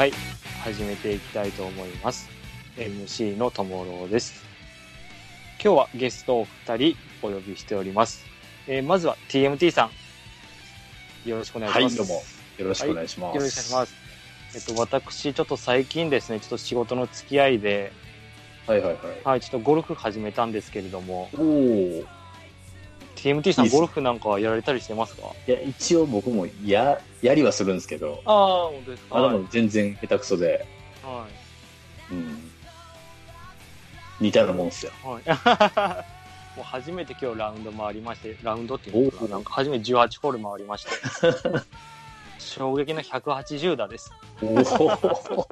回始めていきたいと思います。MC のともろうです。今日はゲストを2人お呼びしております。えーまずは TMT さん。よろしくお願いします。はい、どうも。よろしくお願いします。よろしくお願いします。えっと、私、ちょっと最近ですね、ちょっと仕事の付き合いで、はいはいはい。はい、ちょっとゴルフ始めたんですけれども、おお。TMT さん、ゴルフなんかはやられたりしてますか？いや、一応僕もや、やりはするんですけど、ああ、本当ですか？あ、でも全然下手くそで、はい。うん。似たようなもんっすよ。はい。もう初めて今日ラウンド回りまして、ラウンドっていうのかなんか初めて18ホール回りまして、衝撃の180打です。おお。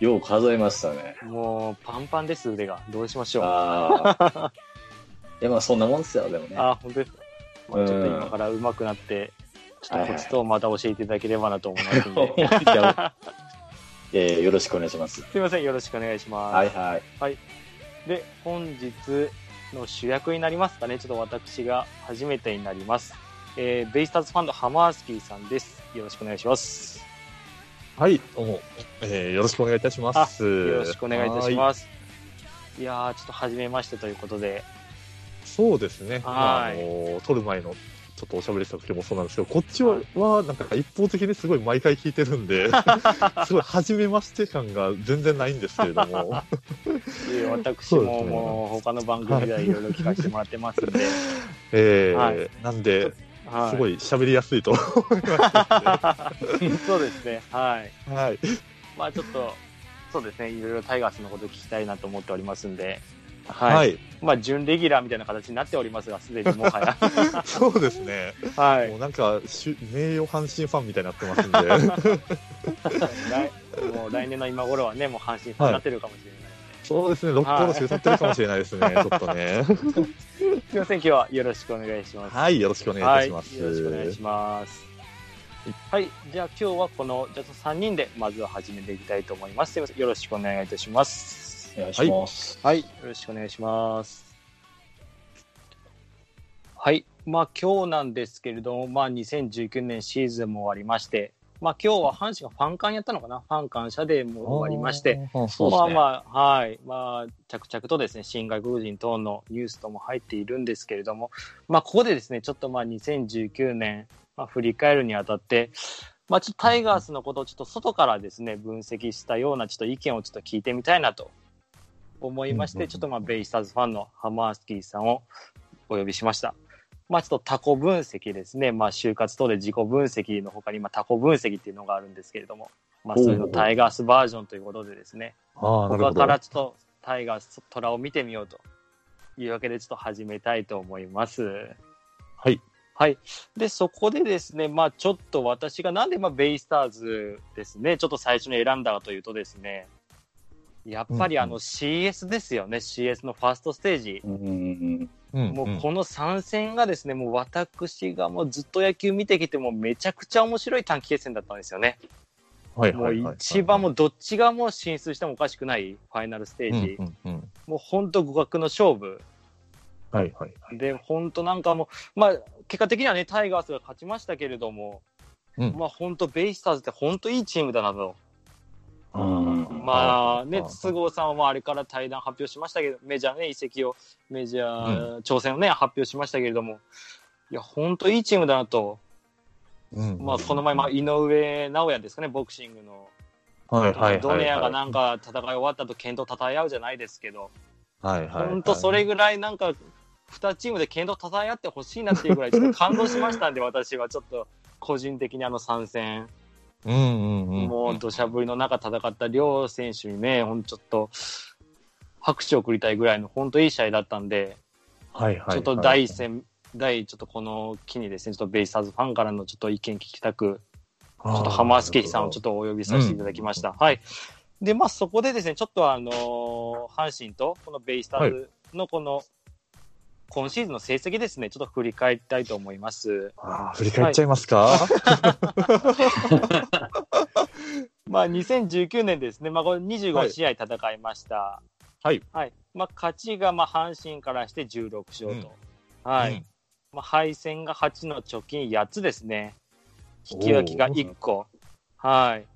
よう数えましたね。もうパンパンです、腕が。どうしましょう。いや、まあそんなもんっすよ、でもね。あ、本当ですか。まあ、ちょっと今から上手くなって、ちょっとコツとまた教えていただければなと思いますんで。えーよろしくお願いします。すいません、よろしくお願いします。はいはい。で、本日の主役になりますかね。ちょっと私が初めてになります。えーベイスターズファンドハマースキーさんです。よろしくお願いします。はい、どうも、えーよろしくお願いいたします。よろしくお願いいたしす。ます。いやー、ちょっと初めましてということで、そうですね。まああはいの撮る前のちょっとおしゃべりした時もそうなんですけど、こっちは、はなんか一方的にすごい毎回聞いてるんで、すごい初めまして感が全然ないんですけれども、えー私ももう他の番組ではいろいろ聞かせてもらってますんで、えーはい。なんで、はい、すごい喋りやすいと。思いますそうですね、はい。ね。はい。まあちょっと、そうですね、いろいろタイガースのこと聞きたいなと思っておりますんで、はい。はい。まあ準レギュラーみたいな形になっておりますが、すでにもはや。そうですね。はいも。うなんか、名誉阪神ファンみたいになってますんで。来 もう来年の今頃はね、もう阪神ファンになってるかもしれないので、そうですね、六甲のし歌ってるかもしれないですね、ちょっとね。すみません、今日はよろしくお願いします。はい、よろしくお願いいたします。はい、よろしくお願いします。はい、じゃあ今日はこのじゃあ3人でまずは始めていきたいと思います。よろしくお願いいたします。お願いします。はい、よろしくお願いします。はい、まあ今日なんですけれども、まあ2019年シーズンも終わりまして、まあ今日は阪神がファンカンやったのかな？ファン感謝デーも終わりまして、ね。まあまあ、はい。まあ、着々とですね、新外国人等のニュースとも入っているんですけれども、まあ、ここでですね、ちょっとまあ、2019年、まあ、振り返るにあたって、まあ、ちょっとタイガースのことをちょっと外からですね、分析したようなちょっと意見をちょっと聞いてみたいなと思いまして、ちょっとまあ、ベイスターズファンのハマースキーさんをお呼びしました。まあ、ちょっとタコ分析ですね。まあ、就活等で自己分析の他に、まあ、タコ分析っていうのがあるんですけれども、まあ、それのタイガースバージョンということでですね、ああ、なるほど。他からちょっとタイガース、虎を見てみようというわけでちょっと始めたいと思います。はい。はい。で、そこでですね、まあちょっと私がなんでまあベイスターズですね、ちょっと最初に選んだかというとですね、やっぱりあのうんうん CS ですよね、CS のファーストステージ。うん。うんもうこの参戦がですね、もう私がもうずっと野球見てきてもめちゃくちゃ面白い短期決戦だったんですよね。もはいはいうはい一番もうどっちがもう進出してもおかしくないファイナルステージ。うんうんうんもう本当互角の勝負。はいはいはい。で、本当なんかもう、まあ結果的にはね、タイガースが勝ちましたけれども、うんまあ本当ベイスターズって本当いいチームだなと。うん。まあね、はい筒香さんはあれから対談発表しましたけど、メジャーね、移籍を、メジャー挑戦をね、発表しましたけれども、いや、本当いいチームだなと。うんまあ、この前、まあ、井上尚弥ですかね、ボクシングの。はいはいはい。ドネアがなんか戦い終わったと剣道たえ合うじゃないですけど、はいはいはい。本当それぐらいなんか、2チームで剣道たえ合ってほしいなっていうぐらい、ちょっと感動しましたんで、私はちょっと、個人的にあの参戦、うんうんうん。もう土砂降りの中戦った両選手にね、ほんとちょっと、拍手を送りたいぐらいの本当いい試合だったんで、はいはいはい。ちょっと第一戦、第ちょっとこの機にですね、ちょっとベイスターズファンからのちょっと意見聞きたく、ちちょっと浜助さんをちょっとお呼びさせていただきました。はい。で、まあそこでですね、ちょっとあのー阪神とこのベイスターズのこの、今シーズンの成績ですね、ちょっと振り返りたいと思います。あー振り返っちゃいますか、まあ2019年ですね、まあこれは25い試合戦いました。はい。はい。まあ勝ちがまあ阪神からして16勝と。はい。うんまあ、敗戦が8の貯金8つですね。引き分けが1個。はい。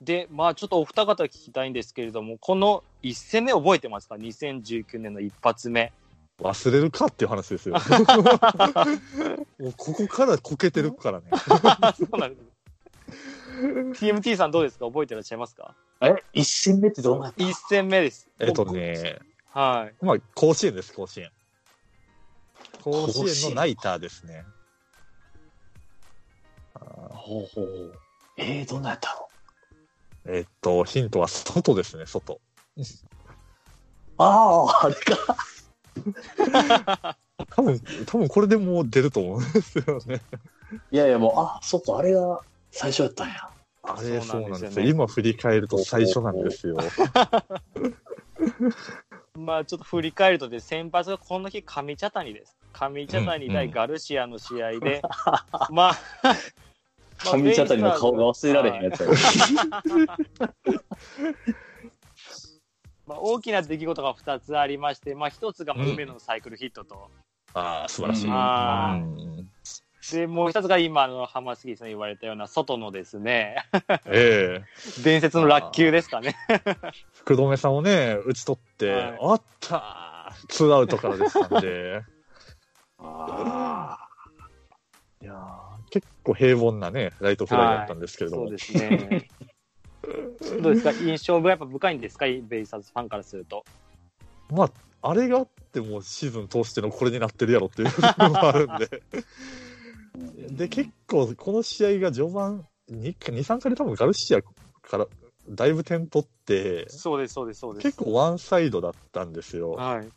で、まあちょっとお二方聞きたいんですけれども、この1戦目覚えてますか ?2019 年の一発目。忘れるかっていう話ですよ。もうここからこけてるからね。そうなんです。TMT さんどうですか？覚えてらっしゃいますか？え、一戦目ってどうなった ?1 戦目です。えっとね、はい。まあ、甲子園です、甲子園。甲甲子園のナイターですね。あほうほう。えー、どんなやったの？ーえっと、ヒントは外ですね、外。ああ、あれか。多分、多分これでもう出ると思うんですよね。いやいや、もう、あ、そっか、あれが最初やったんや。あれ、そそううなんんですすよ。今振り返ると最初なんですよ。まあちょっと振り返るとで、先発がこの日上茶谷です。上茶谷対ガルシアの試合で、まあ、上茶谷の顔が忘れられへんやつや。まあ、大きな出来事が2つありまして、まあ、1つがまあうん。梅野のサイクルヒットと、ああ、素晴らしい。あうん。でもう1つが今の浜杉さん言われたような外のですね、ええ。伝説の落球ですかね。福留さんをね、打ち取って、はい。あったー。ツーアウトからでしたんで、あいやー結構平凡なね、ライトフライだったんですけれども、そうですね。どうですか？印象がやっぱ深いんですか？ベイスターズファンからすると。まあ、あれがあってもシーズン通してのこれになってるやろっていうのもあるんで、で、結構この試合が序盤2、2 3回で多分ガルシアからだいぶ点取って、そうです、そうです、そうです。結構ワンサイドだったんですよ。はい。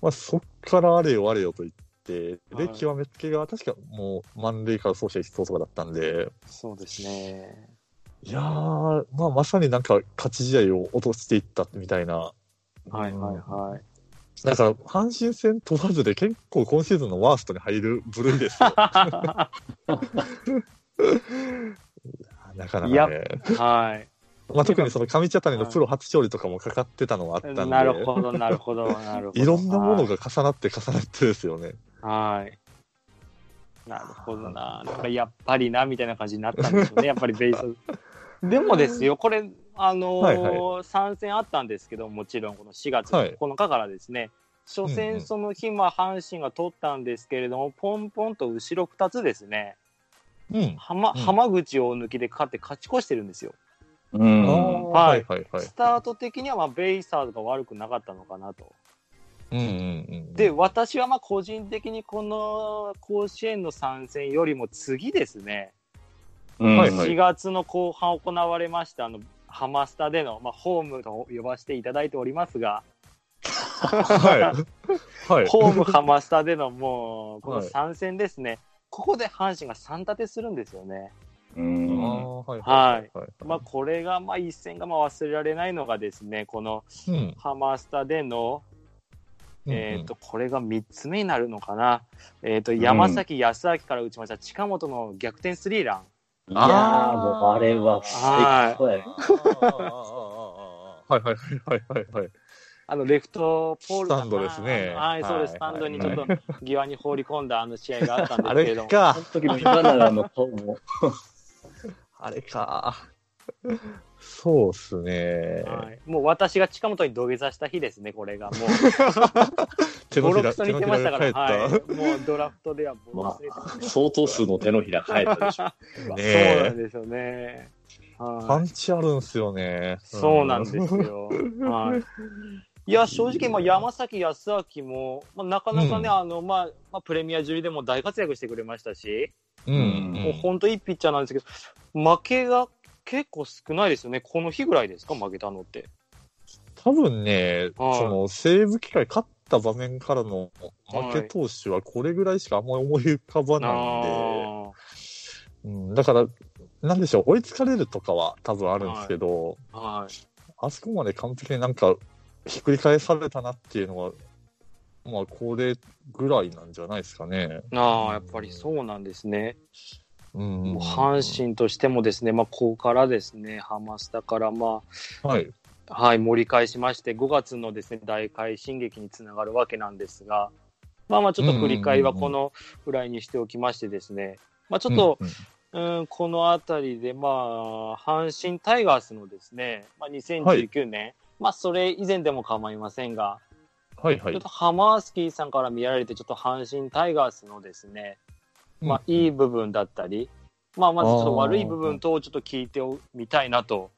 まあ、そっからあれよあれよと言って、で、はい極めつけが確かもう満塁から走者一掃とかだったんで、そうですね。いやー、まあ、まさになんか勝ち試合を落としていったみたいな。はい、はい、はい。だから、阪神戦問わずで結構今シーズンのワーストに入る部類ですよ。なかなかね。はい。まあ、特にその上茶谷のプロ初勝利とかもかかってたのはあったんで、なるほど、なるほど、なるほど。いろんなものが重なって重なってですよね。はい。なるほどな。なんかやっぱりな、みたいな感じになったんでしょうね、やっぱりベイスターズ。でもですよ、これ、あのーはいは参戦あったんですけど、もちろんこの4月はい9日からですね、初うんう戦んその日、まあ阪神が取ったんですけれども、ポンポンと後ろ2つですね、うん。浜うん浜口大抜きで勝って勝ち越してるんですよ。ーうん。ははいいはいはい。スタート的にはまあベイスターズが悪くなかったのかなと。うんうんうん。で、私はまあ個人的にこの甲子園の参戦よりも次ですね、うんはいはい4月の後半行われました、あの、ハマスタでの、まあ、ホームと呼ばせていただいておりますが、はい。はい。ホームハマスタでのもう、このはい3戦ですね。ここで阪神が3立てするんですよね。うあん。ーはい。はい。はい。まあ、これが、まあ、一戦がまあ忘れられないのがですね、このうん。ハマスタでの、えっ、と、これが3つ目になるのかな。えっ、と、山崎康明から打ちました近本の逆転スリーラン。いやー、もうあれは最高やね。はいはいはいはいはい。あの、レフトポールスタンドですねあはい、そうです。はいスタンドにちょっと際に放り込んだあの試合があったんであすけれども。れかあの。時の今永の顔も、あれか。そうっすね。はい、もう私が近本に土下座した日ですね、これが。もう、手のボロクひら、手のひソに言ってましたらから、が返った。はい、もうドラフトではボロまクソに言ってまあ、相当数の手のひら返ったでしょ。ねそうなんえ。ですよね。パはいンチあるんすよね。そうなんですよ。はい。いや、正直、まあ、山崎康明も、まあ、なかなかね、うんあの、まあ、まあ、プレミア12でも大活躍してくれましたし、うん。うん。もう本当いいピッチャーなんですけど、負けが結構少ないですよね。この日ぐらいですか、負けたのって。多分ね、はいその、西武機会勝った場面からの負け投手はこれぐらいしかあんまり思い浮かばないんで、あうん、だから、なんでしょう、追いつかれるとかは多分あるんですけど、あ、はい。あそこまで完璧になんか、ひっくり返されたなっていうのは、まあ、これぐらいなんじゃないですかね。ああ、やっぱりそうなんですね。うん。もう阪神としてもですね、まあ、ここからですね、ハマスタから、まはい。あ、はい、盛り返しまして、5月のですね、大快進撃につながるわけなんですが、まあまあ、ちょっと振り返りはこのぐらいにしておきましてですね、まあ、ちょっと、うんうん、このあたりで、まあ、阪神タイガースのですね、まあ、2019年、まあ、それ以前でも構いませんが、はいはいちょっと。ハマースキーさんから見られて、ちょっと阪神タイガースのですね、まあ、いい部分だったり、まあ、まずちょっと悪い部分とちょっと聞いてみたいなと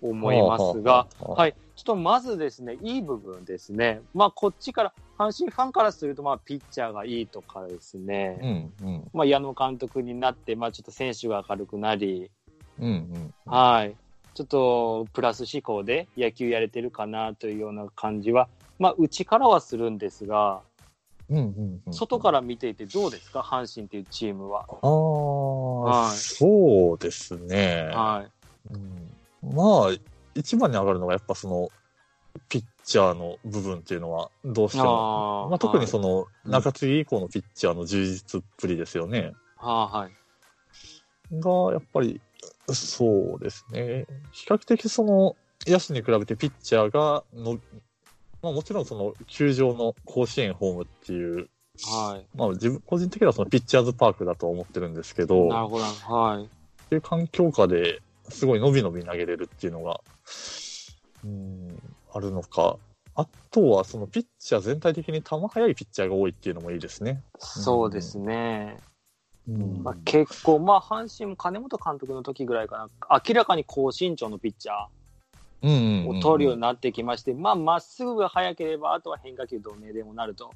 思いますが、ははい、ちょっとまずですね、いい部分ですね。まあ、こっちから、阪神ファンからすると、まあ、ピッチャーがいいとかですね、うんうん。まあ、矢野監督になって、まあ、ちょっと選手が明るくなり、うんうん。はい。ちょっと、プラス思考で野球やれてるかなというような感じは、まあ、内からはするんですが、うんうんうん。外から見ていてどうですか？阪神っていうチームは。ああ、はいそうですね。はい。うんまあ、一番に上がるのがやっぱその、ピッチャーの部分っていうのはどうしても、あーまあ、特にその、はい中継ぎ以降のピッチャーの充実っぷりですよね。はい。はい。が、やっぱり、そうですね。比較的その、野手に比べてピッチャーがの、まあもちろんその、球場の甲子園ホームっていう、はい。まあ自分、個人的にはそのピッチャーズパークだとは思ってるんですけど、なるほど。はい。っていう環境下ですごい伸び伸び投げれるっていうのが、うん、あるのか。あとは、そのピッチャー全体的に球速いピッチャーが多いっていうのもいいですね。そうですね。うんまあ、結構、まあ、阪神も金本監督の時ぐらいかな、明らかに高身長のピッチャーを取るようになってきまして、まあ、まっすぐが速ければ、あとは変化球どねでもなると。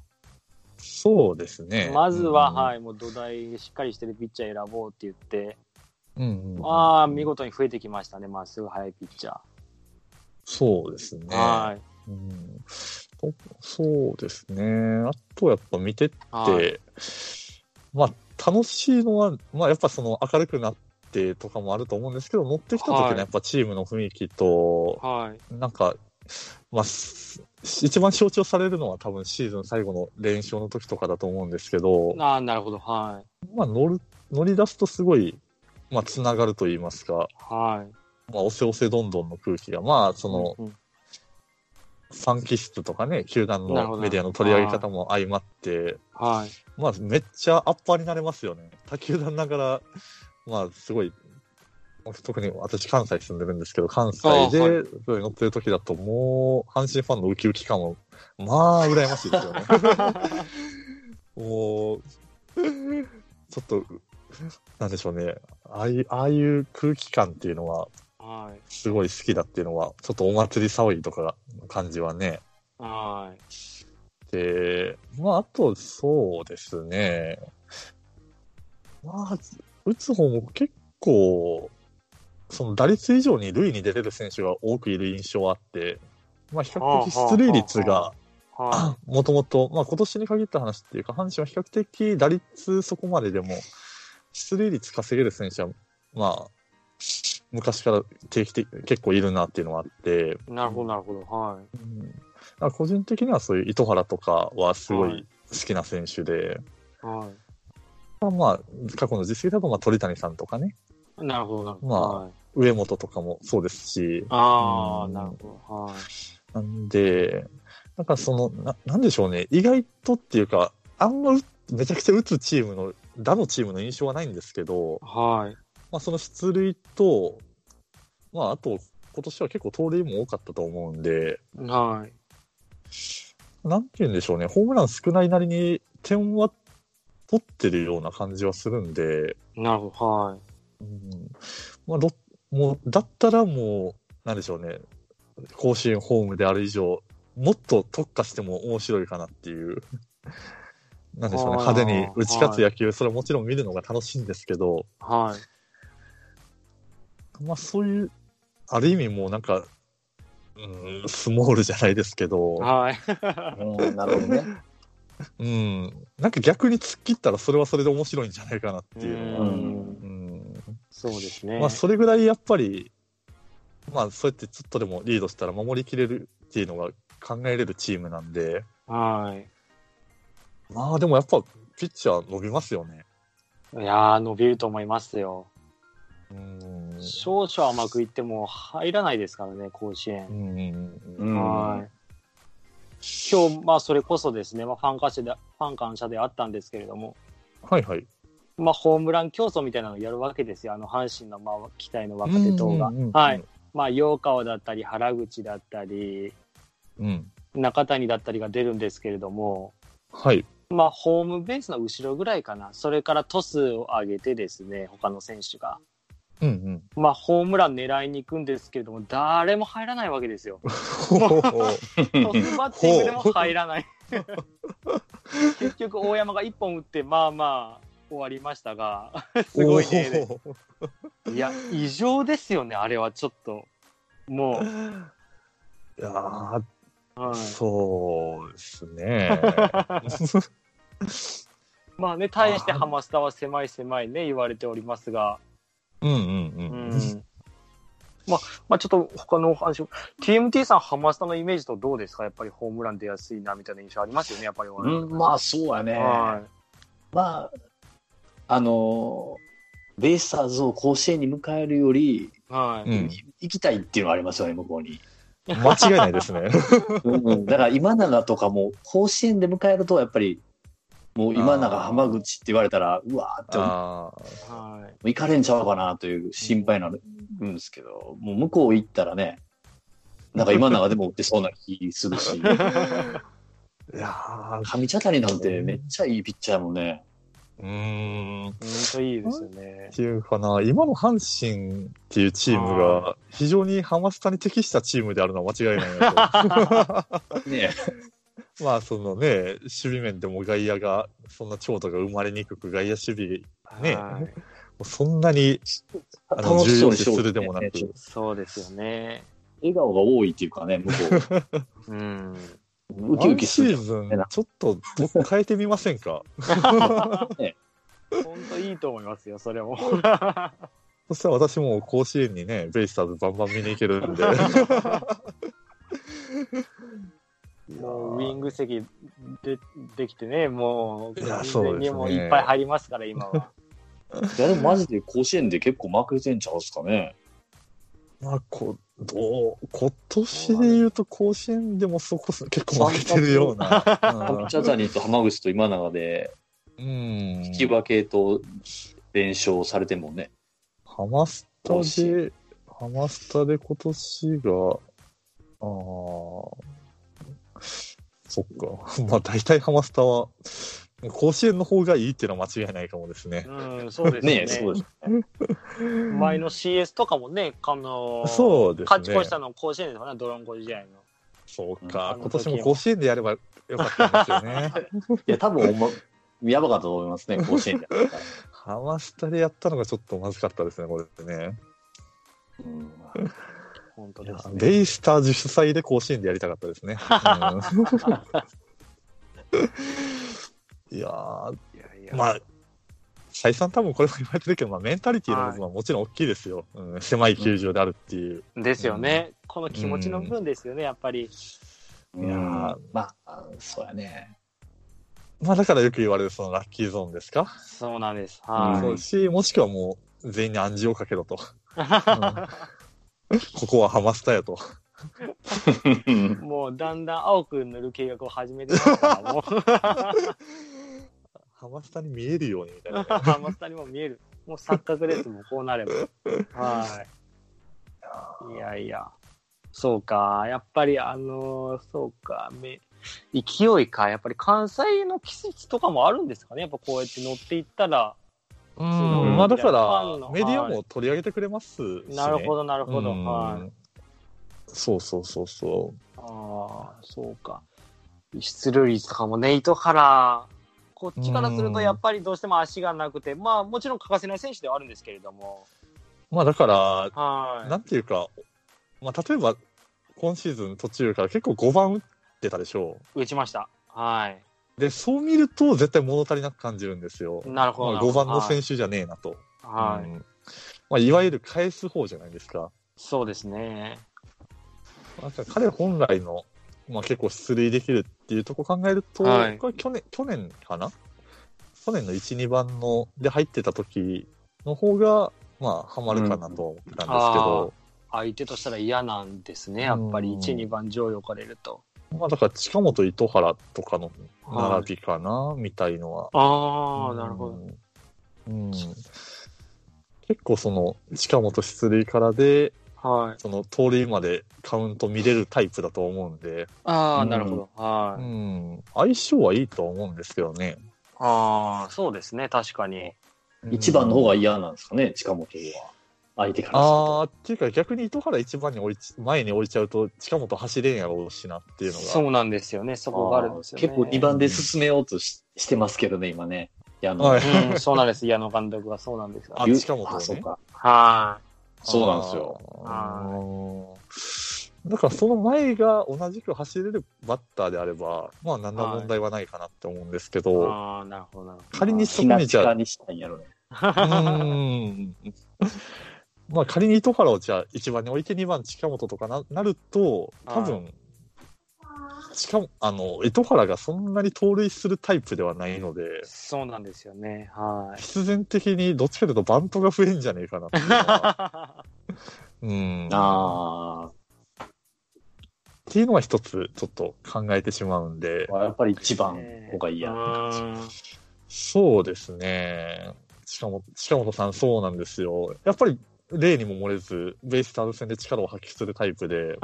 そうですね。まずは、い。はい、もう土台しっかりしてるピッチャー選ぼうって言って、うんうんうんまあ、見事に増えてきましたね、まっすぐ速いピッチャそうですね。ー。はい。うんとそうですね。あとやっぱ見てて、はいまあ楽しいのは、まあやっぱその明るくなってとかもあると思うんですけど、乗ってきた時はいのやっぱチームの雰囲気と、はい。なんか、まあ、す一番象徴されるのは多分シーズン最後の連勝の時とかだと思うんですけど、ああ、なるほど。はまあ乗る、乗り出すとすごい、まあつながると言いますか、い。はい。まあ押せ押せどんどんの空気が、まあその、うんうんファン気質とかね、球団のメディアの取り上げ方も相まって、はい。まあ、めっちゃアッパーになれますよね。他球団ながら、まあ、すごい、特に私関西住んでるんですけど、関西でそれ乗ってる時だと、もう、阪神ファンのウキウキ感も、まあ、羨ましいですよね。もう、ちょっと、なんでしょうね。ああいう、ああいう空気感っていうのは、はい。すごい好きだっていうのは、ちょっとお祭り騒ぎとかの感じはね。はい。で、まあ、あと、そうですね。まあ、打つ方も結構、その打率以上に塁に出れる選手が多くいる印象はあって、まあ、比較的出塁率が、はもともと、まあ今年に限った話っていうか、阪神は比較的打率そこまででも、出塁率稼げる選手は、まあ、昔から定期的、結構いるなっていうのはあって、い。なるほど、なるほど。はい。うん個人的にはそういう糸原とかはすごはいい好きな選手で、はまあまあ、過去の実績だと、まあ鳥谷さんとかね、い。なるほど、なるほど。まあはい上本とかもそうですし、ああ、うんなるほど。はい。なんで、なんかその、ななんでしょうね、意外とっていうか、あんまうめちゃくちゃ打つチームの、打のチームの印象はないんですけど、はい。まあ、その出塁と、まあ、あと、今年は結構盗塁も多かったと思うんで、はい。なんて言うんでしょうね、ホームラン少ないなりに点は取ってるような感じはするんで、なるほど。はい。うんまあ、どもう、だったらもう、なんでしょうね、甲子園ホームである以上、もっと特化しても面白いかなっていう、なんでしょうね、派手に打ち勝つ野球、それはもちろん見るのが楽しいんですけど、はい。まあそういう、ある意味もうなんか、うん、スモールじゃないですけど、はい。うん、なるほどね。うん、なんか逆に突っ切ったらそれはそれで面白いんじゃないかなっていうのは、ううんうんそうですね。まあそれぐらいやっぱり、まあそうやってちょっとでもリードしたら守りきれるっていうのが考えれるチームなんで、はい。まあでもやっぱピッチャー伸びますよね。いやー、伸びると思いますよ。うん。少々甘くいっても入らないですからね、甲子園う。ん。うんはい。今日、まあ、それこそですね、まあ、ファン感謝で、ファン感謝であったんですけれども、はいはい。まあ、ホームラン競争みたいなのをやるわけですよ。あの、阪神の、まあ、期待の若手等が。はい。。まあ、陽川だったり、原口だったり、うん。中谷だったりが出るんですけれども、はい。まあ、ホームベースの後ろぐらいかな。それからトスを上げてですね、他の選手が。うんうん。まあ、ホームラン狙いに行くんですけれども、誰も入らないわけですよ。バッティングでも入らない。結局、大山が1本打って、まあまあ、終わりましたが、すごいね。いや、異常ですよね、あれはちょっと。もいやはい、そうですね。まあね、対してハマスタは狭い狭いね、言われておりますが、うんうんううん。ん。まあ、まあちょっと他のお話を、TMT さん、ハマスタのイメージとどうですか？やっぱりホームラン出やすいな、みたいな印象ありますよね、やっぱり。うん、まあそうやね。はまあ、あのー、ベイスターズを甲子園に迎えるより、い。はい。うん行きたいっていうのはありますよね、向こうに。間違いないですね。うん、だから今永とかも甲子園で迎えると、やっぱり、もう今永、浜口って言われたら、うわーって、もああ。はい。う行かれんちゃうかなという心配になるんですけど、もう向こう行ったらね、なんか今永でも打ってそうな気するし、いやー上茶谷なんてめっちゃいいピッチャーやもんね。うーん。っ本当いいですよね。ていうかな、今の阪神っていうチームが非常にハマスタに適したチームであるのは間違いないなと。ねまあそのね、守備面でも外野が、そんな長打が生まれにくく外野守備、ねはいもうそんなに あの重要視するでもなくねそうですよね。笑顔が多いっていうかね、向こう ん。う。ウキウキするシ。ーズン、ちょっと変えてみませんか？本当いいと思いますよ、それも。そしたら私も甲子園にね、ベイスターズバンバン見に行けるんで。もうウィング席でできてね、もう、いや完そうですね全にもういっぱい入りますから、今は。いや、でもマジで甲子園で結構負けてんちゃうすかね。まあ、こどう今年で言うと甲子園でもそこそ結構負けてるような。上茶谷と浜口と今永で、うん。引き分けと連勝されてもね。ハマスタで、ハマスタで今年が、ああ、そっか。まあ大体ハマスタは、甲子園の方がいいっていうのは間違いないかもですね。うん、そうですよね。ねそうです。前の CS とかもね、あのーそうですね勝ち越したの甲子園ですよね、ドロンコ試合の。そううんか。あの今年も甲子園でやればよかったんですよね。いや、多分ま、やばかったと思いますね、甲子園で。ハマスタでやったのがちょっとまずかったですね、これってね。うん本当ですね。ベイスターズ主催で甲子園でやりたかったですね。うん いやまあ、再三多分これも言われてるけど、まあ、メンタリティの部分はもちろん大きいですよ。うん、狭い球場であるっていう。ですよね。この気持ちの部分ですよね、やっぱり。いやーまあ、そうやね。まあ、だからよく言われるそのラッキーゾーンですか？そうなんです。うんはそうし、もしくはもう全員に暗示をかけろと。い。ここはハマスタやと。もうだんだん青く塗る計画を始めてますから、もう。ハマスタに見えるようにみたいな。ハマスタにも見える。もう錯覚です、もうこうなれば。はい。いやいや。そうか。やっぱり、あのーそうか。め勢いか。やっぱり関西の季節とかもあるんですかね。やっぱこうやって乗っていったら。ううんん、まあだから、メディアも取り上げてくれますし、ね。なるほど、なるほど。うんはい。そうそうそうそああ、そうか。出塁率とかもね、糸原、こっちからするとやっぱりどうしても足がなくて、まあもちろん欠かせない選手ではあるんですけれども、う。まあだから、はなんていうか、まあ例えば、今シーズン途中から結構5番打ってたでしょい。打ちました。はい。う。で、そう見ると絶対物足りなく感じるんですよ。なるほど。まあ、5番の選手。手じゃねえなと。はい。うんまあ、いわゆる返す方じゃないですか。そうですね。なんか彼本来の、まあ、結構出塁できるっていうとこ考えると、はいこれ去年、去年かな？去年の1、2番ので入ってた時の方が、まあ、ハマるかなとは思ってたんですけど、相手としたら嫌なんですね。やっぱりうん1、2番上位置かれると。まあ、だから近本、糸原とかの並びかな、みたいのは。ああ、なるほど。ど。うん。結構その、近本出塁からで、はい。その盗塁までカウント見れるタイプだと思うんで、ああ、うんなるほど。うはい。ん、相性はいいとは思うんですけどね。ああ、そうですね。確かに。一番の方が嫌なんですかね、近本は。相手からするあっていうか逆に糸原一番に置いち前に置いちゃうと近本走れんやろうしなっていうのが。そうなんですよね。そこがあるんですよね。結構2番で進めようとししてますけどね、今ね。いやあの、はいうん、そうなんです。矢野監督はそうなんですよ。あゆ近本をねあ、そうか。はそうなんですよ。あーだからその前が同じく走れるバッターであれば、まあ何の問題はないかなって思うんですけい。ど、ああ、なるほど、なるほど。仮にそこにじゃあ、にしたんやろね。うーん。まあ仮に糸原をじゃあ1番に置いて2番近本とかななると、多は分、しかも、あの、糸原がそんなに盗塁するタイプではないので、そうなんですよね。はい。必然的にどっちかというとバントが増えんじゃねえかなっていうのはうん。あっていうのは一つちょっと考えてしまうんで、あ、やっぱり1番方がいいや。うんそうですね。近本、近本さんそうなんですよ。やっぱり例にも漏れず、ベイスターズ戦で力を発揮するタイプで、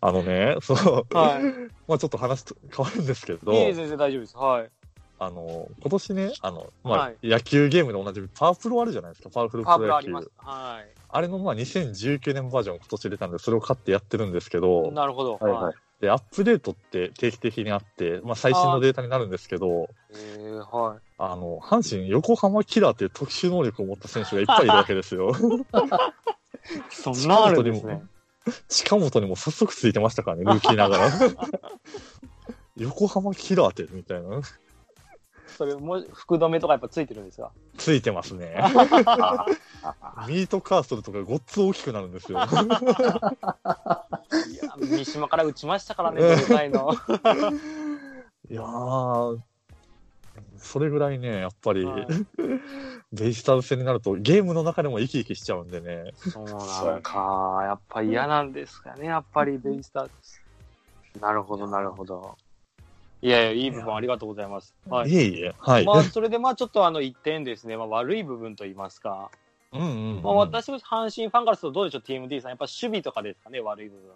あのね、そう、はい。まあちょっと話と変わるんですけど、いいです、先生大丈夫です。はい。あの、今年ね、あの、まあ、はい野球ゲームでおなじみパワープロあるじゃないですか、パワフルプロ野球。ルあります。はあれのまあ2019年バージョン今年出たんで、それを買ってやってるんですけどい。、なるほど。はいはい。で、アップデートって定期的にあって、まあ最新のデータになるんですけど、えー、はい。あの、阪神横浜キラーっていう特殊能力を持った選手がいっぱいいるわけですよ。そんなあるんですね。近本にも早速ついてましたからね、ルーキーながら。横浜キラーって、みたいな。それも、福留とかやっぱついてるんですか？ついてますね。ミートカーソルとかごっつ大きくなるんですよ。いや、三島から打ちましたからね、5回の。いやー、それぐらいね、やっぱり、はいベイスターズ戦になると、ゲームの中でも生き生きしちゃうんでね。そうなのか。やっぱ嫌なんですかね、やっぱりベイスターズ。なるほど、なるほど。いやいや、いい部分ありがとうございます。はい。いえいえ、はい。まあ、それでまあちょっとあの一点ですね、まあ、悪い部分と言いますか、うんうんうんまあ、私も阪神ファンからするとどうでしょう、TMD さん、やっぱ守備とかですかね、悪い部分。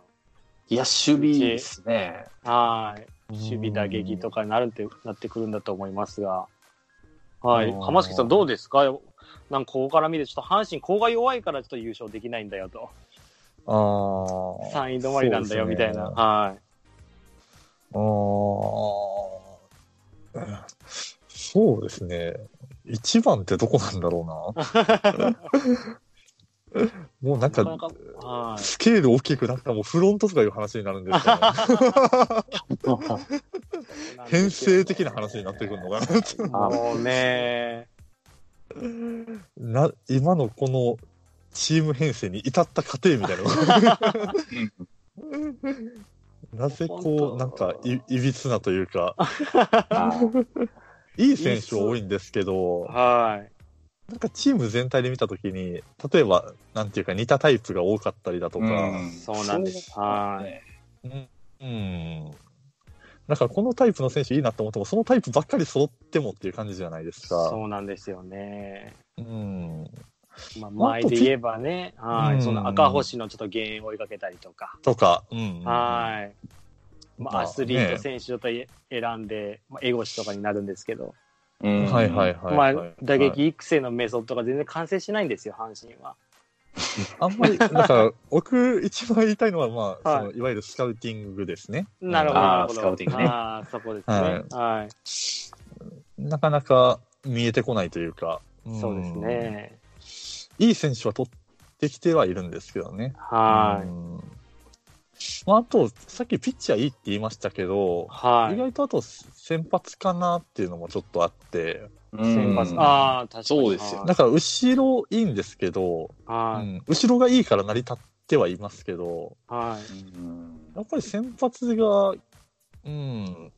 いや、守備ですね。はい。守備打撃とかになるってなってくるんだと思いますが。はい。うん浜崎さん、どうですか？なんかここから見て、ちょっと阪神、ここが弱いからちょっと優勝できないんだよと。あー3位止まりなんだよ、みたいな。はい。あーそうですね。一番ってどこなんだろうな。もうなんか、なかなか、はい。スケール大きくなったらもうフロントとかいう話になるんですかね。編成的な話になってくるのかな。もうね、な、今のこのチーム編成に至った過程みたいな。なぜこう、なんかい、いびつなというか、いい選手多いんですけど、はい。なんかチーム全体で見たときに、例えば、なんていうか似たタイプが多かったりだとか、そうなんですはいうん。うん。だからこのタイプの選手いいなと思っても、そのタイプばっかり揃ってもっていう感じじゃないですか。そうなんですよね。うん。まあ、前で言えばね、はい、うんその赤星のちょっと原因を追いかけたりとか、とか、うん。はい。まあ、まあアスリート選手ちょっと選んで、まあ、エゴシとかになるんですけど、うんはいはいはい、まはい。あ、打撃育成のメソッドが全然完成しないんですよ、阪神は。あんまり、だから、僕一番言いたいのは、まあ、はいそのいわゆるスカウティングですね。なるほど、あーなるほど。スカウティングねああ、そこですね。はい。なかなか見えてこないというか。んそうです。ね。いい選手は取ってきてはいるんですけどね。はい。うんまあ、あと、さっきピッチャーいいって言いましたけど、はい。意外とあと先発かなっていうのもちょっとあって、先発。うんああ、確かに。そうですよだから後ろいいんですけど、うはい。ん、後ろがいいから成り立ってはいますけど、はい。うんやっぱり先発が、うん、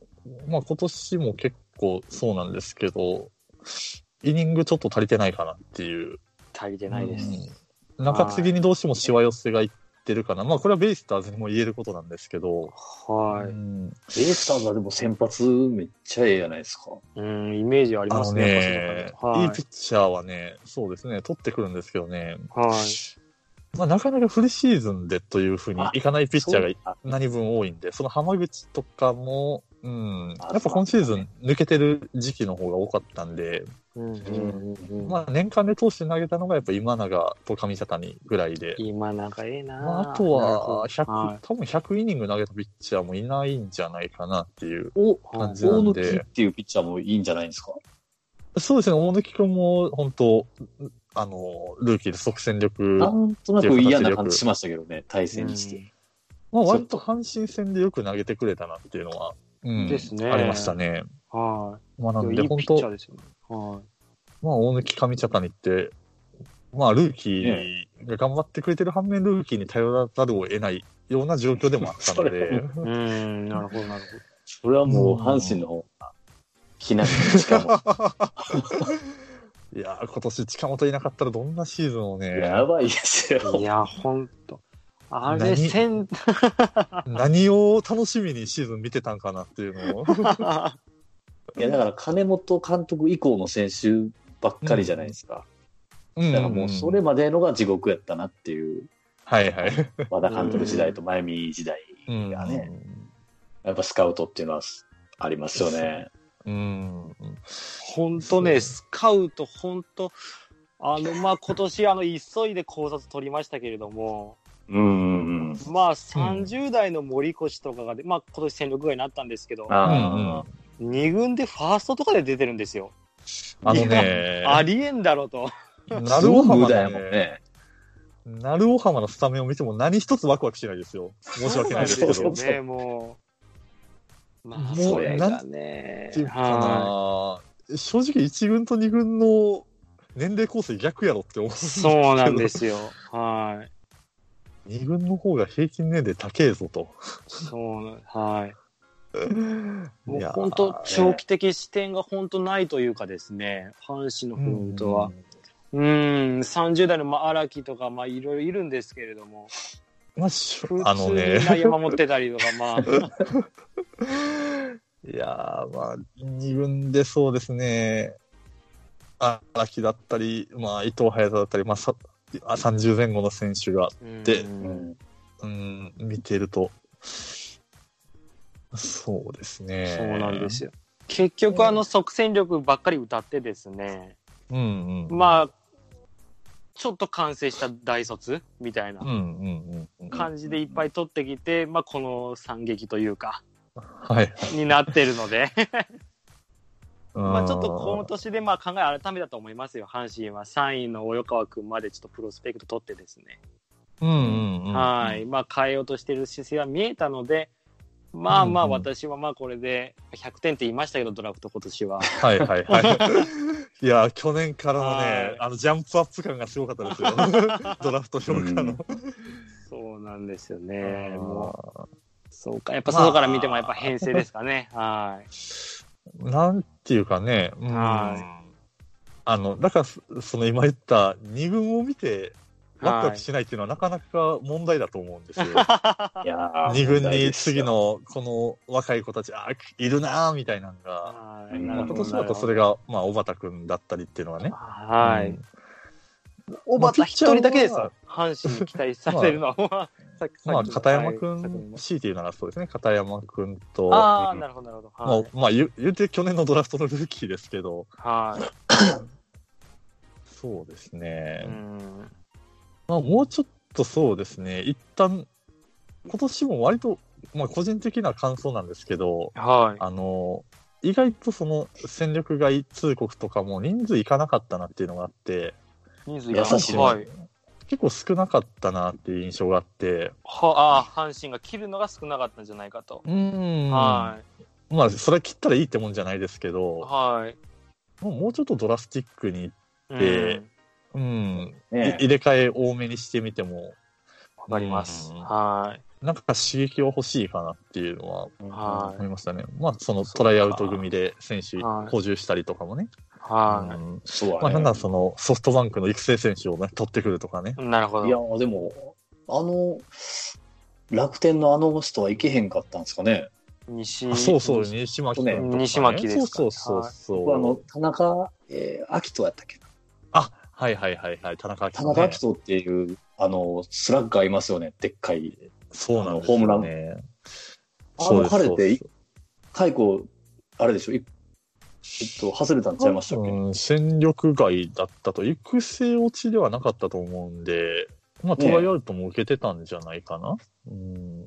まあ今年も結構そうなんですけど、イニングちょっと足りてないかなっていう。足りてないです。うん中継ぎにどうしてもしわ寄せがいってるかな。まあこれはベイスターズにも言えることなんですけど、はい。うんベイスターズはでも先発めっちゃええやないですか。うん、イメージありますね。ね、はいいピッチャーはね、そうですね、取ってくるんですけどね、はい。まあなかなかフルシーズンでというふうにいかないピッチャーがが何分多いんで、その浜口とかも、うん、あやっぱ今シーズン抜けてる時期の方が多かったんで、うん、うん、うん。まあ年間で通して投げたのがやっぱ今永と上茶谷ぐらいで、今なんかええな、まあ、あとはど。100、はい。多分100イニング投げたピッチャーもいないんじゃないかなっていうお、感じな大貫んで、っていうピッチャーもいいんじゃないですか？そうですね、大貫君も本当、あの、ルーキーで即戦力、まなんとなく嫌な感じしましたけどね、対戦にして。あ割と。阪神戦でよく投げてくれたなっていうのは、うんですねありましたね。はまあなんい。いで本当。はい。まあ大貫上茶谷って、まあルーキーが頑張ってくれてる反面、ルーキーに頼らざるを得ないような状況でもあったので、うん、なるほど、なるそれはもう阪神の方が、木浪の力 いやー、今年近本いなかったらどんなシーズンをも、ね、やばいですほど。いよ。や、ほんと。あれ、何せん、何を楽しみにシーズン見てたんかなっていうのを。いや、だから金本監督以降の選手ばっかりじゃないですか。うんだからもうそれまでのが地獄やったなっていう、はいはい。和田監督時代と前見時代がね、やっぱスカウトっていうのはありますよね。うん。ほんとね、スカウト、ほんと、あの、まあ、今年、あの、急いで考察取りましたけれども、うんうんうん。まあ、30代の森越とかがで、まあ、今年戦力外になったんですけど、あ2軍でファーストとかで出てるんですよ。あのね、ありえんだろと。あ、なるお浜く無駄やのね、もんね。なるお浜のスタメンを見ても何一つワクワクしないですよ。申し訳ないですけど。そうね、もう。まあ、もうそれがね正直1軍と2軍の年齢構成逆やろって思う。い。そうなんですよ。はい。2軍の方が平均年齢高えぞと。そうな、はい。もいう本当、長期的視点が本当ないというかですね、阪神のフロントは。うん、30代のまあ荒木とか、まあいろいろいるんですけれども、まあ、し普ょあのね、内野守ってたりとか、まあ、いやー、まあ、2軍でそうですね、荒木だったり、まあ、伊藤隼人だったり、まあ30前後の選手が、でううんん。うん、見てると、そうですね。そうなんですよ。結局、あの、即戦力ばっかり歌ってですね、うんうん。まあ、ちょっと完成した大卒みたいな。感じでいっぱい取ってきて、まあ、この惨劇というか、はい。になってるので、まあちょっとこの年でまあ考え改めたと思いますよ、阪神は3位の及川君までちょっとプロスペクト取ってですね、うんうんうん。はい、まあ変えようとしている姿勢は見えたので、まあまあ私はまあこれで100点って言いましたけど、ドラフト今年は。はいはいはい。いや、去年からのはいね、あの、ジャンプアップ感がすごかったですよ。ドラフト評価の。そうなんですよね。そうか、やっぱ外から見てもやっぱ編成ですかね。はい。なんていうかね、うん。はあの、だから、そその今言った二軍を見て、ワクワクしないっていうのはなかなか問題だと思うんですよ。いやー二軍に次のこの若い子たち、あいるなーみたいなのが、まあ今年だとそれが、まあ、小畑くんだったりっていうのはね。はい。うん。小畑一人だけですまあ。阪神に期待されるのは。さっきまあ、片山くはいん、強いて言うならそうですね。片山くんと、ああ、なるほど、なるほど。はいまあ、まあ、言うて去年のドラフトのルーキーですけど、はい。そうですね。うんまあ、もうちょっとそうですね、一旦、今年も割と、まあ、個人的な感想なんですけど、はい。あの、意外とその戦力外通告とかも人数いかなかったなっていうのがあって、人数が優しいねはい。結構少なかったなっていう印象があって、はああ、阪神が切るのが少なかったんじゃないかと。うんはまあ、それは切ったらいいってもんじゃないですけい。ど、はい。もうもうちょっとドラスティックに、うんでうん、ねい入れ替え多めにしてみても、わかります。うんはい。なんか刺激は欲しいかなっていうのはは思いましたね。まあ、そのトライアウト組で選手はい補充したりとかもね。はうんそうまあ、なんなだらそのソフトバンクの育成選手をね、取ってくるとかね。い。なるほね。いやでも、あの、楽天のあの人はいけへんかったんですかね。西。あそうそう、西巻君とか、ね。西巻ですかそうそうそうそう。僕あの、田中、えー、秋人やったっけな。あ、はいはいはいはい、田中田明人、ね。中秋人っていう、あの、スラッガーいますよね。でっかい。そうなんですよ、ね。ホームランあの彼ってそう解雇、あれでしょ？いえっと、外れたんちゃいましたっけ、うん、戦力外だったと、育成落ちではなかったと思うんで、まあ、トライアウトも受けてたんじゃないかな？うん、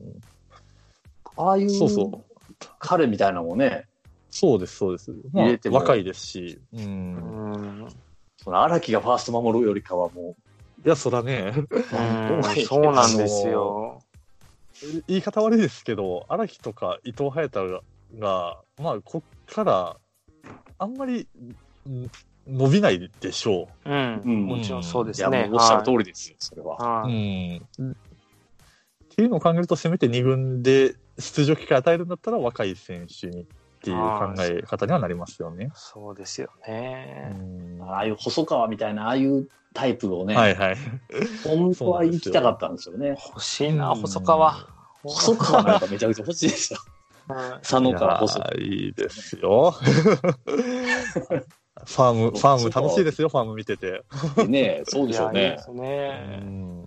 ああいう、そうそう。彼みたいなのもね、そうです、そうです。まあ入れて、も若いですし。う。うんん。その荒木がファースト守るよりかはもいや、そらね、うん そうなんですよ。言い方悪いですけど、荒木とか伊藤隼太が、がまあ、こっから、あんまり、ん伸びないでしょうん。うんもちろんそうでう、いや、すね。もうおっしゃる通り。りですよ、それは。う。はい。ん。っていうのを考えると、せめて2軍で出場機会与えるんだったら、若い選手にっていう考え方にはなりますよね。そうですようね。んああいう細川みたいな、ああいうタイプをね、はいはい。本当は行きたかったんですよね。欲しいな、細川。細川なんかめちゃくちゃ欲しいですよ。はい佐野から細川。いいいですよ。ファーム、ファーム楽しいですよ、ファーム見てて。ねそうでしょうねいやいね。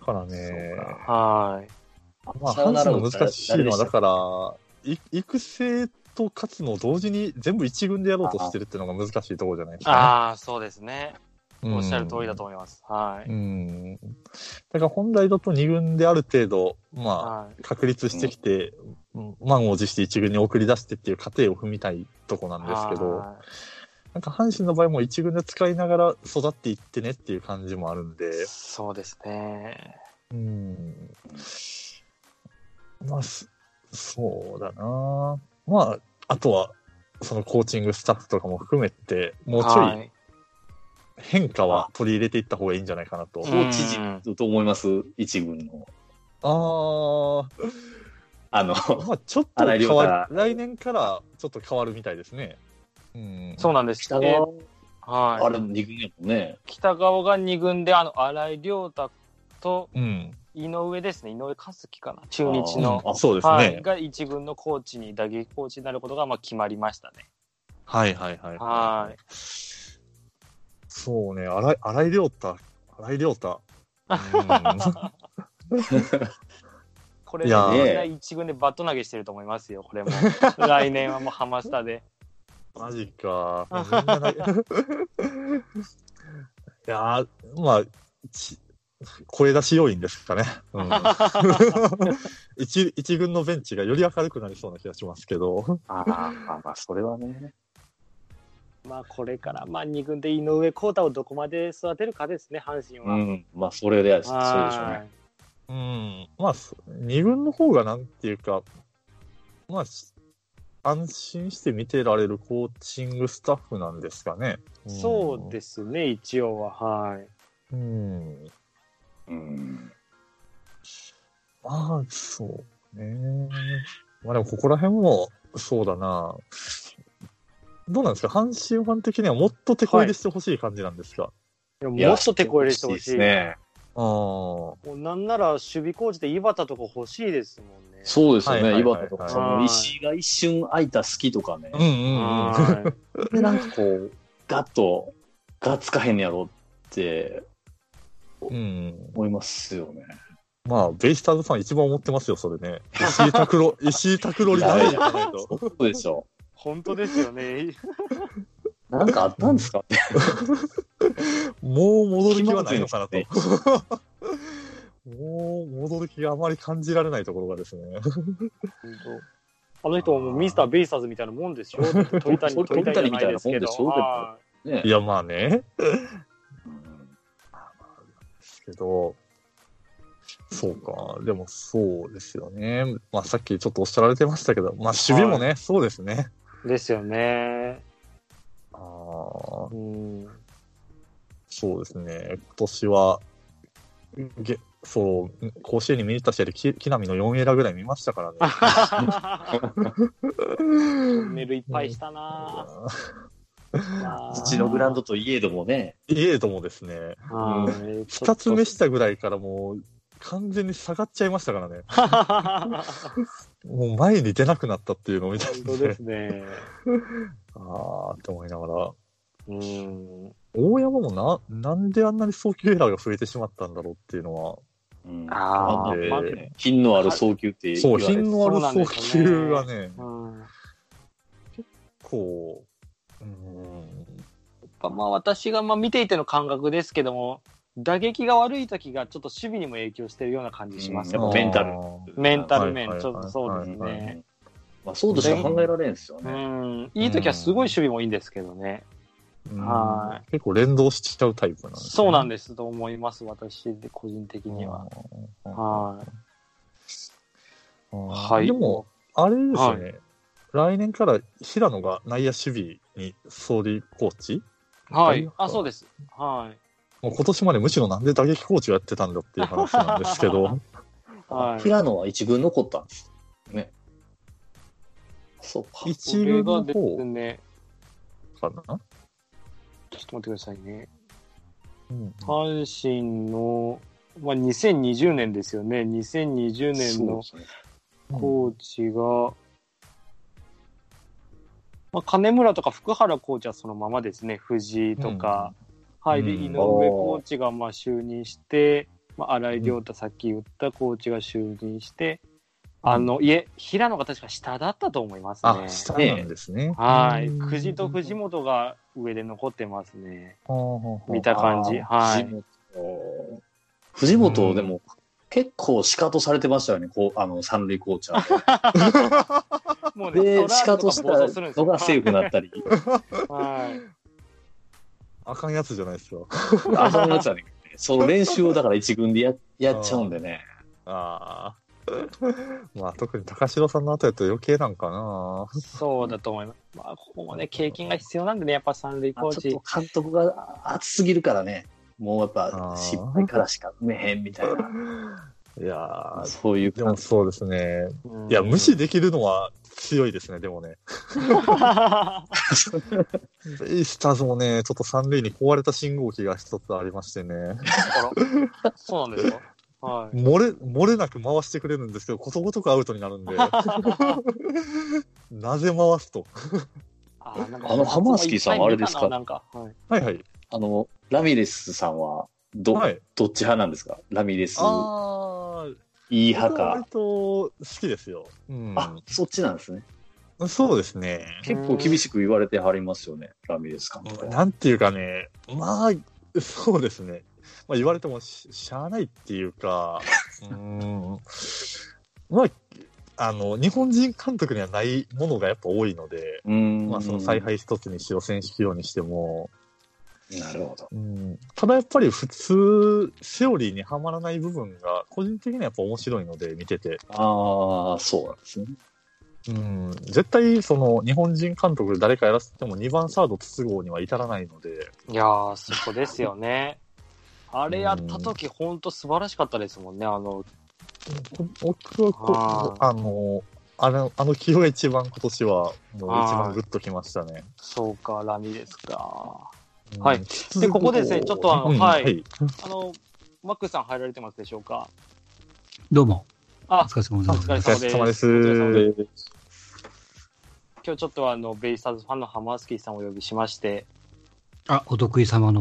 からね、はい。まあ、阪神の難しいのは、だら、から、い育成と勝つのを同時に全部一軍でやろうとしてるっていうのが難しいところじゃないですか、ああ、そうですね。ね。おっしゃる通りだと思います。はうい。ん。だから本来だと二軍である程度、まあ、はい。確立してきて、満を持して一軍に送り出してっていう過程を踏みたいとこなんですけど、はなんか阪神の場合も一軍で使いながら育っていってねっていう感じもあるんいで、そうですね。うん。まあ、すそうだなまあ、あとは、そのコーチングスタッフとかも含めて、もうちょはいい変化は取り入れていった方がいいんじゃないかなと。うんコーチ陣と思います一軍の。ああの、あ、まあちょっと変わ太る、来年からちょっと変わるみたいですね。うん。そうなんです。北え川、はい。あれ二軍やもんね。北川が2軍で、あの、新井亮太とうん。井上ですね。井上和樹かな。中日の。あそうですね。はい。が1軍のコーチに、打撃コーチになることが、まあ、決まりましたね。はいはいはい。はい。そうね、荒井、荒井亮太。荒井亮太。うん これ、いやーね、1軍でバット投げしてると思いますよ、これも。来年はもうハマスタで。マジか。い いやーまあ、ち声出し要因ですかね。うん、一一軍のベンチがより明るくなりそうな気がしますけど。ああ、まあまあ、それはね。まあこれから、まあ2軍で井上康太をどこまで育てるかですね、阪神は。うん。まあ、それで、そうでしょうはね。うん。まあ、そ二軍の方がなんていうか、まあ、し安心して見てられるコーチングスタッフなんですかね。いそうですね、一応は。はい。うん。うん。まあ、そうね。まあでも、ここら辺も、そうだな。どうなんですか？阪神ファン的にはもっと手こ入れしてほしい感じなんですか、いやいやもっと手こ入れしてほしい。ですね。ああ。もうなんなら守備コーチで井端とか欲しいですもんね。そうですよね。はいはいはい井端とか、その石井が一瞬空いた隙とかね。うんうんうん。はいで、なんかこう、ガッと、がっつかへんねやろってうん。思いますよね。まあ、ベイスターズファン一番思ってますよ、それね。石井拓郎、石井拓郎にダメージかないと。そうでしょ。本当ですよね。なんかあったんですか？って。もう戻る気はないのかなとね。もう戻る気があまり感じられないところがですね。本当あの人はもうミスターベイスターズみたいなもんですよ。鳥谷みたいなもんでしょいや、まあね。うんですけど、そうか。でもそうですよね。まあさっきちょっとおっしゃられてましたけど、まあ守備もね、そうですね。いですよね。ああ、うん。そうですね。今年は、げそう、甲子園に見に行った試合でき、木浪の4エラぐらい見ましたからね。メールいっぱいしたなぁ。土のグラウンドといえどもね。いえどもですね、はい。二つ目したぐらいからもう、完全に下がっちゃいましたからね。もう前に出なくなったっていうのを見たん本当ですね。ああ、って思いながら。うん。大山もな、なんであんなに送球エラーが増えてしままったんだろうっていうのは、うん。あーまあね品のある送球ってそう、言われて品のある送球がね、うんこう、うん、まあ私がまあ見ていての感覚ですけども、打撃が悪い時がちょっと守備にも影響してるような感じしますやっぱね。メンタルメンタル面、ちょっとそうですね。まあ、そうとしか考えられんですようね。ん。いい時はすごい守備もいいんですけどね。うんは結構連動しちゃうタイプなんです、ね。そうなんでですと思います、私で個人的には。ははい。い。はいでも、あれですよね、来年から平野が内野守備に総理コーチ？はい。あ、そうです。はい。もう今年までむしろなんで打撃コーチをやってたんだっていう話なんですけど、はい。平野は一軍残ったんです。ね。そうか。一軍のがです方ね、かな、ちょっと待ってくださいね。うん阪神の、まあ、2020年ですよね。2020年のコーチが、まあ、金村とか福原コーチはそのままですね。藤井とか。はい。で、うん井上コーチがまあ就任して、まあ、新井亮太さっき言ったコーチが就任して、あの、いえ、平野が確か下だったと思いますねあ、。下なんですね。はい。うん久慈と藤本が上で残ってますね。見た感じ。はい。藤本。藤本、でも、結構シカトされてましたよね、こう、あの、三塁コーチは。もうで、シカトトしたのがセーフになったり。はい。あかんやつじゃないですよ。あそのやつはね、その練習をだから一軍でや やっちゃうんでね。あ あ。まあ特に高城さんの後やと余計なんかな。そうだと思います。まあ、ここもね、経験が必要なんでね、やっぱ三塁コーチちょっ。と監督が熱すぎるからね。もうやっぱ失敗からしか埋めへんみたいな。いやーそういうでもそうですね。うんいや、無視できるのは強いですね、でもね。ベイスターズもね、ちょっと三塁に壊れた信号機が一つありましてね。あらそうなんですか？はい。漏れ、漏れなく回してくれるんですけど、ことごとくアウトになるんで。なぜ回すと。あーなんかあのハマースキーさんはあれですかはい。はいはい。あの、ラミレスさんは、ど、はい。どっち派なんですか？ラミレス、あー、いい派僕は割か。と好きですよ。うん。あ、そっちなんですね。そうですね。結構厳しく言われてはりますよね、ラミレス監督は。なんていうかね、まあ、そうですね。まあ、言われてもししゃあないっていうか、うーん、まあ、あの、日本人監督にはないものがやっぱ多いので、うん。まあ、その采配一つにしろ、選手起用にしても、なるほど。うん、ただやっぱり普通、セオリーにはまらない部分が、個人的にはやっぱ面白いので、見てて。ああ、そうなんですね。うん、絶対、その、日本人監督で誰かやらせても2番サード筒香には至らないので、いやー、そこですよね。あれやった時、ほんと素晴らしかったですもんね。あの、僕はこああの、あの、あの起用が一番今年は、もう一番グッときましたね。そうか、ラミですか。うん。はい。でここでですねちょっとあのうんはい。あの、マックスさん入られてますでしょうか？どうも。あお疲れ様おです。お疲れ様です。お疲れ様です。で今日ちょっとあの、ベイスターズファンのハマースキーさんをお呼びしまして、あ、お得意様の